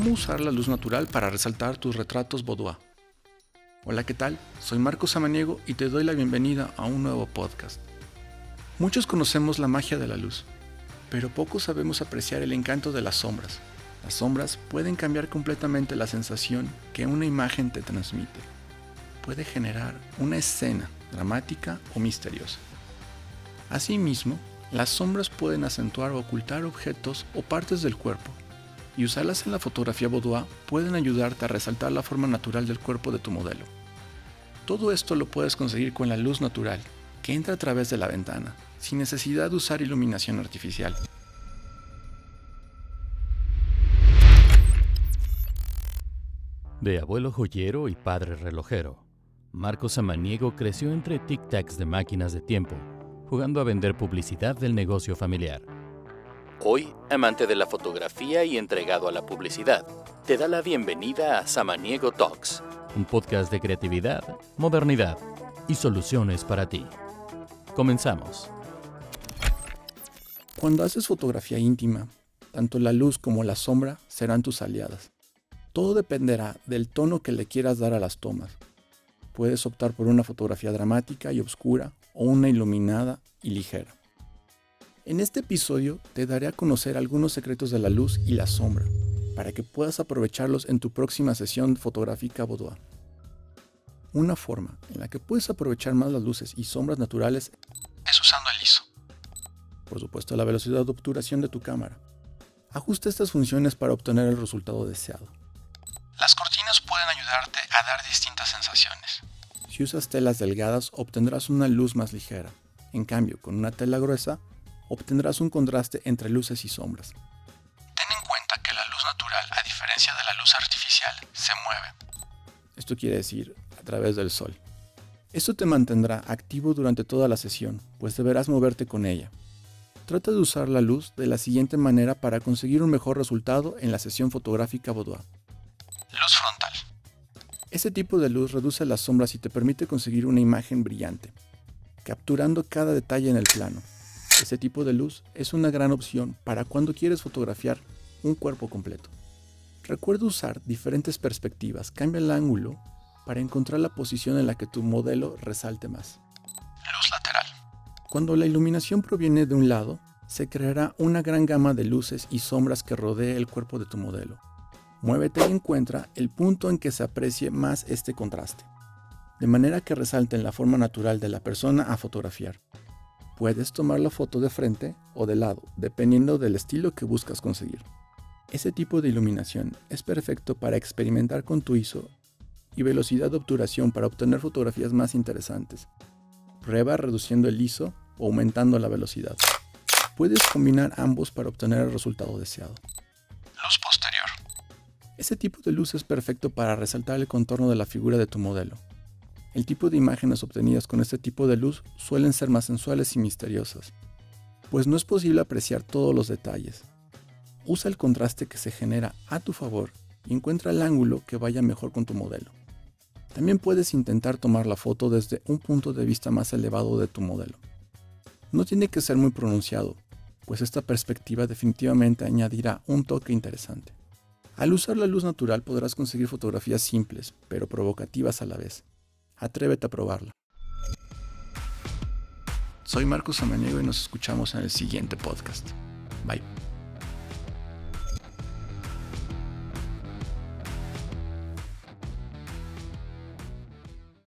cómo usar la luz natural para resaltar tus retratos boudoir. Hola, ¿qué tal? Soy Marcos Samaniego y te doy la bienvenida a un nuevo podcast. Muchos conocemos la magia de la luz, pero pocos sabemos apreciar el encanto de las sombras. Las sombras pueden cambiar completamente la sensación que una imagen te transmite. Puede generar una escena dramática o misteriosa. Asimismo, las sombras pueden acentuar o ocultar objetos o partes del cuerpo, y usarlas en la fotografía boudoir pueden ayudarte a resaltar la forma natural del cuerpo de tu modelo. Todo esto lo puedes conseguir con la luz natural, que entra a través de la ventana, sin necesidad de usar iluminación artificial. De abuelo joyero y padre relojero, Marco Samaniego creció entre tic-tacs de máquinas de tiempo, jugando a vender publicidad del negocio familiar. Hoy, amante de la fotografía y entregado a la publicidad, te da la bienvenida a Samaniego Talks, un podcast de creatividad, modernidad y soluciones para ti. Comenzamos. Cuando haces fotografía íntima, tanto la luz como la sombra serán tus aliadas. Todo dependerá del tono que le quieras dar a las tomas. Puedes optar por una fotografía dramática y oscura o una iluminada y ligera. En este episodio te daré a conocer algunos secretos de la luz y la sombra, para que puedas aprovecharlos en tu próxima sesión fotográfica boudoir. Una forma en la que puedes aprovechar más las luces y sombras naturales es usando el ISO. Por supuesto, la velocidad de obturación de tu cámara. Ajusta estas funciones para obtener el resultado deseado. Las cortinas pueden ayudarte a dar distintas sensaciones. Si usas telas delgadas obtendrás una luz más ligera. En cambio, con una tela gruesa obtendrás un contraste entre luces y sombras. Ten en cuenta que la luz natural, a diferencia de la luz artificial, se mueve. Esto quiere decir a través del sol. Esto te mantendrá activo durante toda la sesión, pues deberás moverte con ella. Trata de usar la luz de la siguiente manera para conseguir un mejor resultado en la sesión fotográfica boudoir. Luz frontal. Este tipo de luz reduce las sombras y te permite conseguir una imagen brillante, capturando cada detalle en el plano. Este tipo de luz es una gran opción para cuando quieres fotografiar un cuerpo completo. Recuerda usar diferentes perspectivas, cambia el ángulo para encontrar la posición en la que tu modelo resalte más. Luz lateral. Cuando la iluminación proviene de un lado, se creará una gran gama de luces y sombras que rodee el cuerpo de tu modelo. Muévete y encuentra el punto en que se aprecie más este contraste, de manera que resalte en la forma natural de la persona a fotografiar. Puedes tomar la foto de frente o de lado, dependiendo del estilo que buscas conseguir. Ese tipo de iluminación es perfecto para experimentar con tu ISO y velocidad de obturación para obtener fotografías más interesantes. Prueba reduciendo el ISO o aumentando la velocidad. Puedes combinar ambos para obtener el resultado deseado. Luz posterior. Ese tipo de luz es perfecto para resaltar el contorno de la figura de tu modelo. El tipo de imágenes obtenidas con este tipo de luz suelen ser más sensuales y misteriosas, pues no es posible apreciar todos los detalles. Usa el contraste que se genera a tu favor y encuentra el ángulo que vaya mejor con tu modelo. También puedes intentar tomar la foto desde un punto de vista más elevado de tu modelo. No tiene que ser muy pronunciado, pues esta perspectiva definitivamente añadirá un toque interesante. Al usar la luz natural podrás conseguir fotografías simples, pero provocativas a la vez. Atrévete a probarla. Soy Marcos Samaniego y nos escuchamos en el siguiente podcast. Bye.